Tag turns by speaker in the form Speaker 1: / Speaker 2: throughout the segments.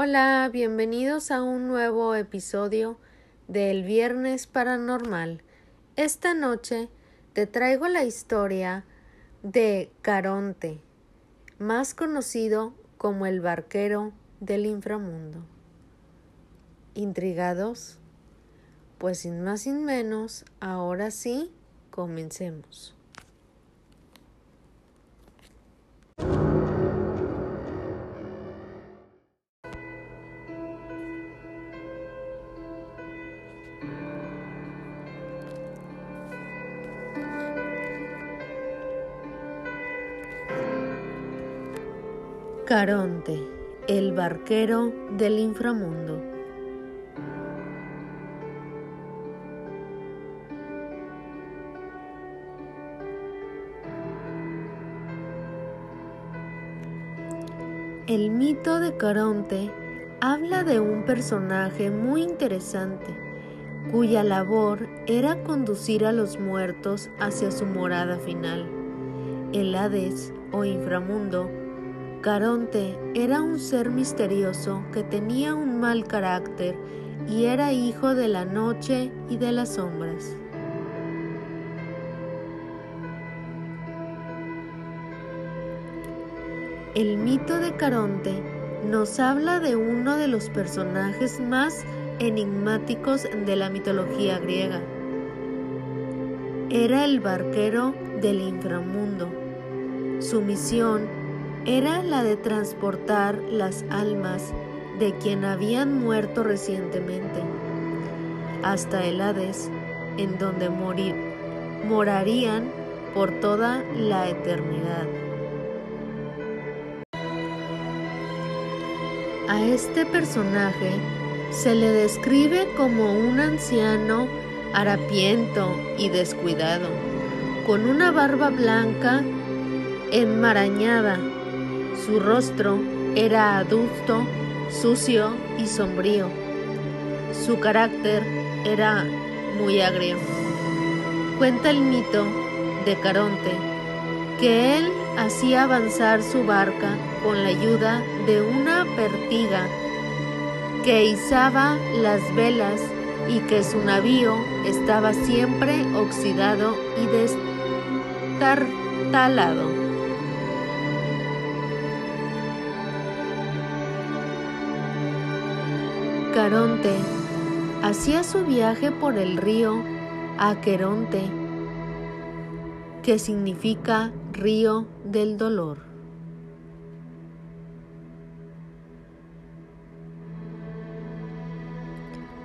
Speaker 1: Hola, bienvenidos a un nuevo episodio del Viernes Paranormal. Esta noche te traigo la historia de Caronte, más conocido como el barquero del inframundo. ¿Intrigados? Pues sin más sin menos, ahora sí, comencemos. Caronte, el barquero del inframundo. El mito de Caronte habla de un personaje muy interesante, cuya labor era conducir a los muertos hacia su morada final, el Hades o inframundo, Caronte era un ser misterioso que tenía un mal carácter y era hijo de la noche y de las sombras. El mito de Caronte nos habla de uno de los personajes más enigmáticos de la mitología griega. Era el barquero del inframundo. Su misión era la de transportar las almas de quien habían muerto recientemente hasta el Hades, en donde morir, morarían por toda la eternidad. A este personaje se le describe como un anciano harapiento y descuidado, con una barba blanca enmarañada su rostro era adusto, sucio y sombrío. Su carácter era muy agrio. Cuenta el mito de Caronte que él hacía avanzar su barca con la ayuda de una pertiga que izaba las velas y que su navío estaba siempre oxidado y destartalado. Caronte hacía su viaje por el río Aqueronte, que significa río del dolor.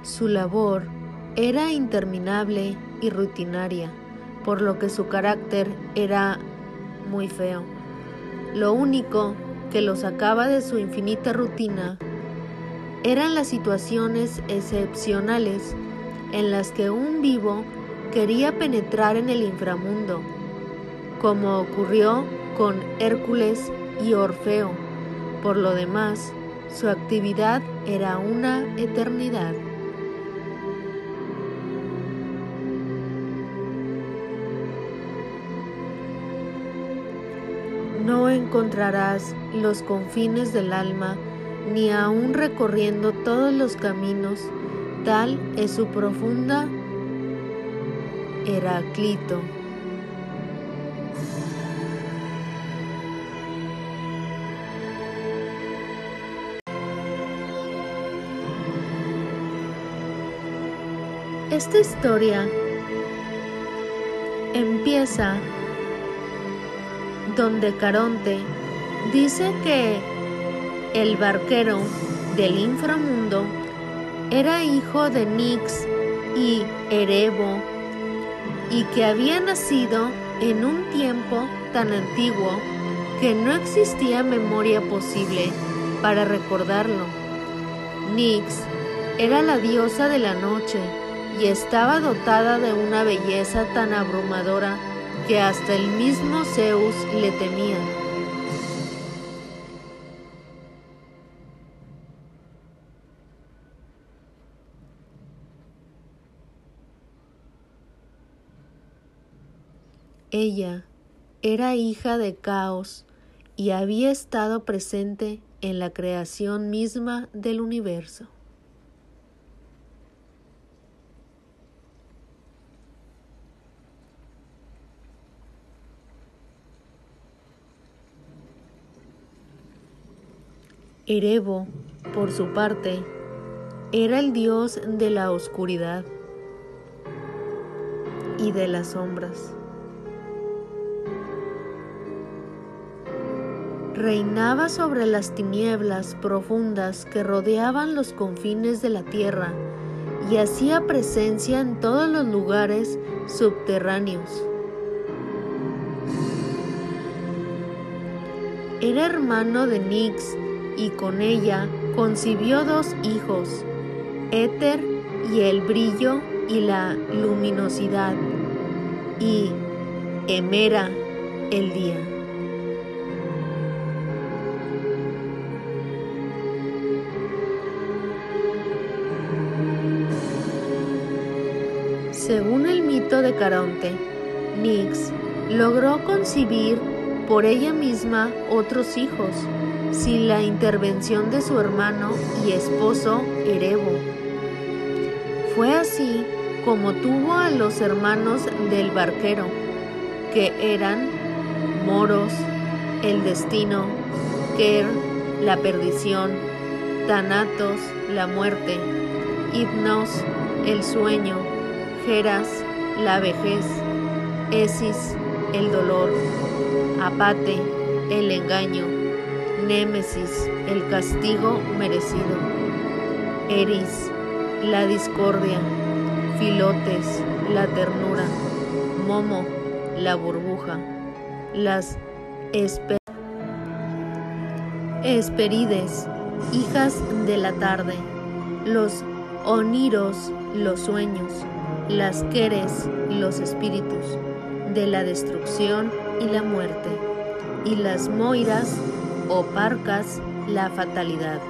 Speaker 1: Su labor era interminable y rutinaria, por lo que su carácter era muy feo. Lo único que lo sacaba de su infinita rutina eran las situaciones excepcionales en las que un vivo quería penetrar en el inframundo, como ocurrió con Hércules y Orfeo. Por lo demás, su actividad era una eternidad. No encontrarás los confines del alma ni aun recorriendo todos los caminos, tal es su profunda Heraclito. Esta historia empieza donde Caronte dice que el barquero del inframundo era hijo de Nix y Erebo y que había nacido en un tiempo tan antiguo que no existía memoria posible para recordarlo. Nix era la diosa de la noche y estaba dotada de una belleza tan abrumadora que hasta el mismo Zeus le temía. Ella era hija de Caos y había estado presente en la creación misma del universo. Erebo, por su parte, era el dios de la oscuridad y de las sombras. Reinaba sobre las tinieblas profundas que rodeaban los confines de la tierra y hacía presencia en todos los lugares subterráneos. Era hermano de Nix y con ella concibió dos hijos, Éter y el brillo y la luminosidad, y Emera el día. Según el mito de Caronte, Nix logró concebir por ella misma otros hijos, sin la intervención de su hermano y esposo Erebo. Fue así como tuvo a los hermanos del barquero, que eran Moros, el destino, Ker, la perdición, Thanatos, la muerte, Hipnos, el sueño, Geras, la vejez, Esis, el dolor, Apate, el engaño, Némesis, el castigo merecido. Eris, la discordia. Filotes, la ternura. Momo, la burbuja. Las Esperides, hijas de la tarde. Los Oniros, los sueños. Las Queres, los espíritus de la destrucción y la muerte. Y las Moiras, o parcas la fatalidad.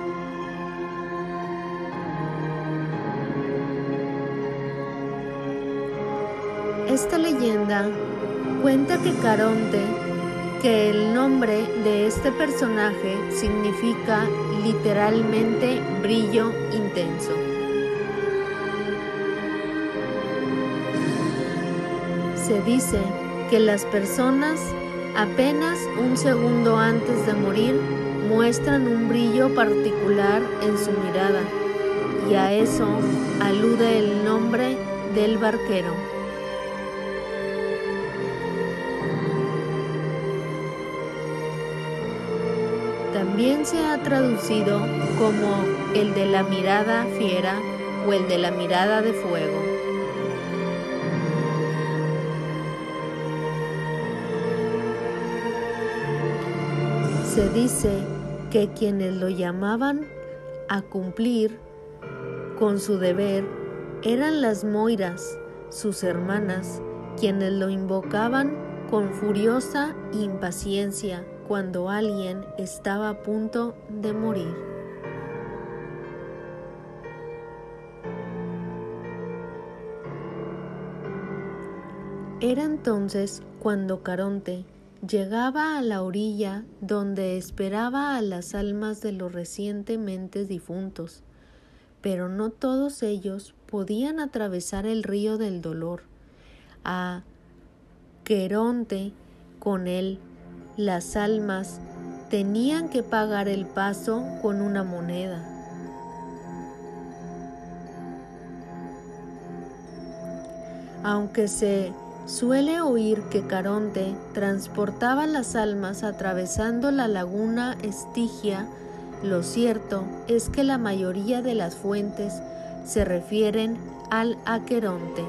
Speaker 1: Esta leyenda cuenta que Caronte, que el nombre de este personaje significa literalmente brillo intenso. Se dice que las personas Apenas un segundo antes de morir muestran un brillo particular en su mirada y a eso alude el nombre del barquero. También se ha traducido como el de la mirada fiera o el de la mirada de fuego. Se dice que quienes lo llamaban a cumplir con su deber eran las Moiras, sus hermanas, quienes lo invocaban con furiosa impaciencia cuando alguien estaba a punto de morir. Era entonces cuando Caronte Llegaba a la orilla donde esperaba a las almas de los recientemente difuntos, pero no todos ellos podían atravesar el río del dolor. A Queronte, con él, las almas tenían que pagar el paso con una moneda. Aunque se Suele oír que Caronte transportaba las almas atravesando la laguna Estigia. Lo cierto es que la mayoría de las fuentes se refieren al Aqueronte.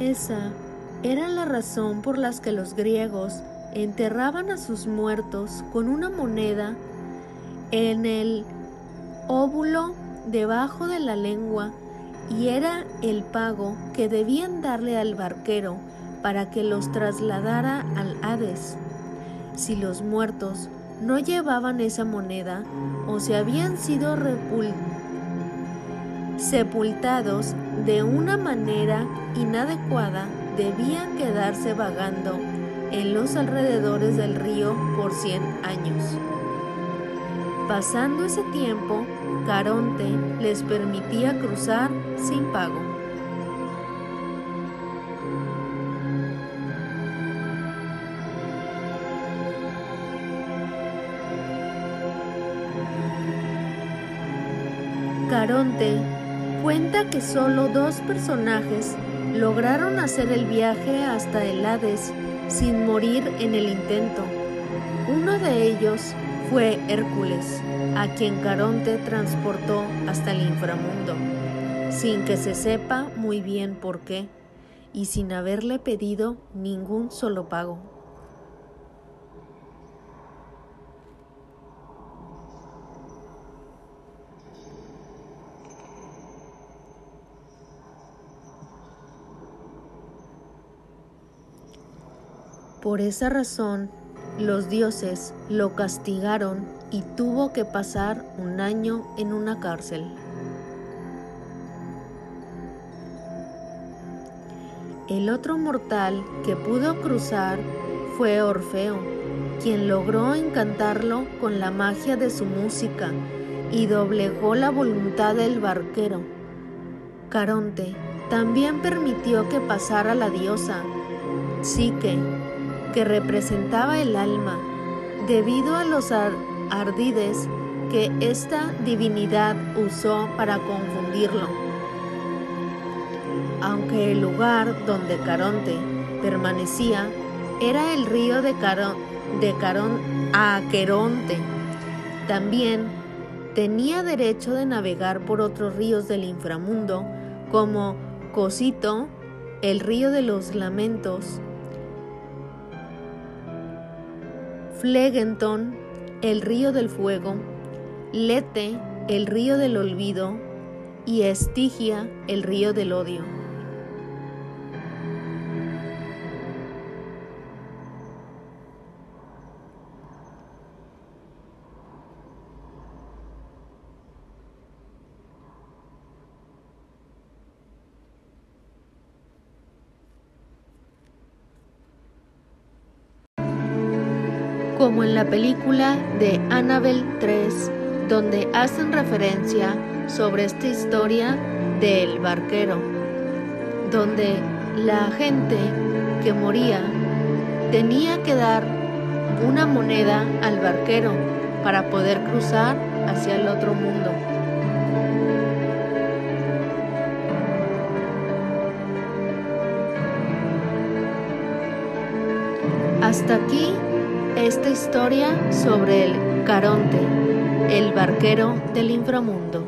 Speaker 1: Esa era la razón por la que los griegos enterraban a sus muertos con una moneda en el óvulo debajo de la lengua y era el pago que debían darle al barquero para que los trasladara al Hades. Si los muertos no llevaban esa moneda o se habían sido sepultados de una manera inadecuada, debían quedarse vagando en los alrededores del río por 100 años. Pasando ese tiempo, Caronte les permitía cruzar sin pago. Caronte cuenta que solo dos personajes lograron hacer el viaje hasta el Hades sin morir en el intento. Uno de ellos fue Hércules, a quien Caronte transportó hasta el inframundo, sin que se sepa muy bien por qué y sin haberle pedido ningún solo pago. Por esa razón, los dioses lo castigaron y tuvo que pasar un año en una cárcel. El otro mortal que pudo cruzar fue Orfeo, quien logró encantarlo con la magia de su música y doblegó la voluntad del barquero. Caronte también permitió que pasara la diosa Psique que representaba el alma, debido a los ardides que esta divinidad usó para confundirlo. Aunque el lugar donde Caronte permanecía era el río de Carón, de a Aqueronte, también tenía derecho de navegar por otros ríos del inframundo como Cosito, el río de los lamentos, Flegenton, el río del fuego, Lete, el río del olvido, y Estigia, el río del odio. Como en la película de Annabelle 3, donde hacen referencia sobre esta historia del barquero, donde la gente que moría tenía que dar una moneda al barquero para poder cruzar hacia el otro mundo. Hasta aquí esta historia sobre el Caronte, el barquero del inframundo.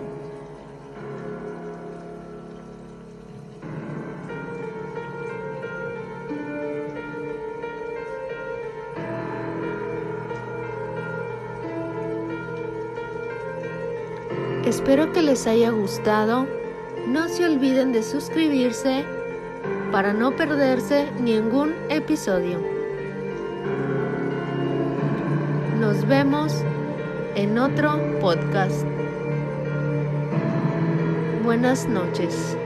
Speaker 1: Espero que les haya gustado. No se olviden de suscribirse para no perderse ningún episodio. Nos vemos en otro podcast. Buenas noches.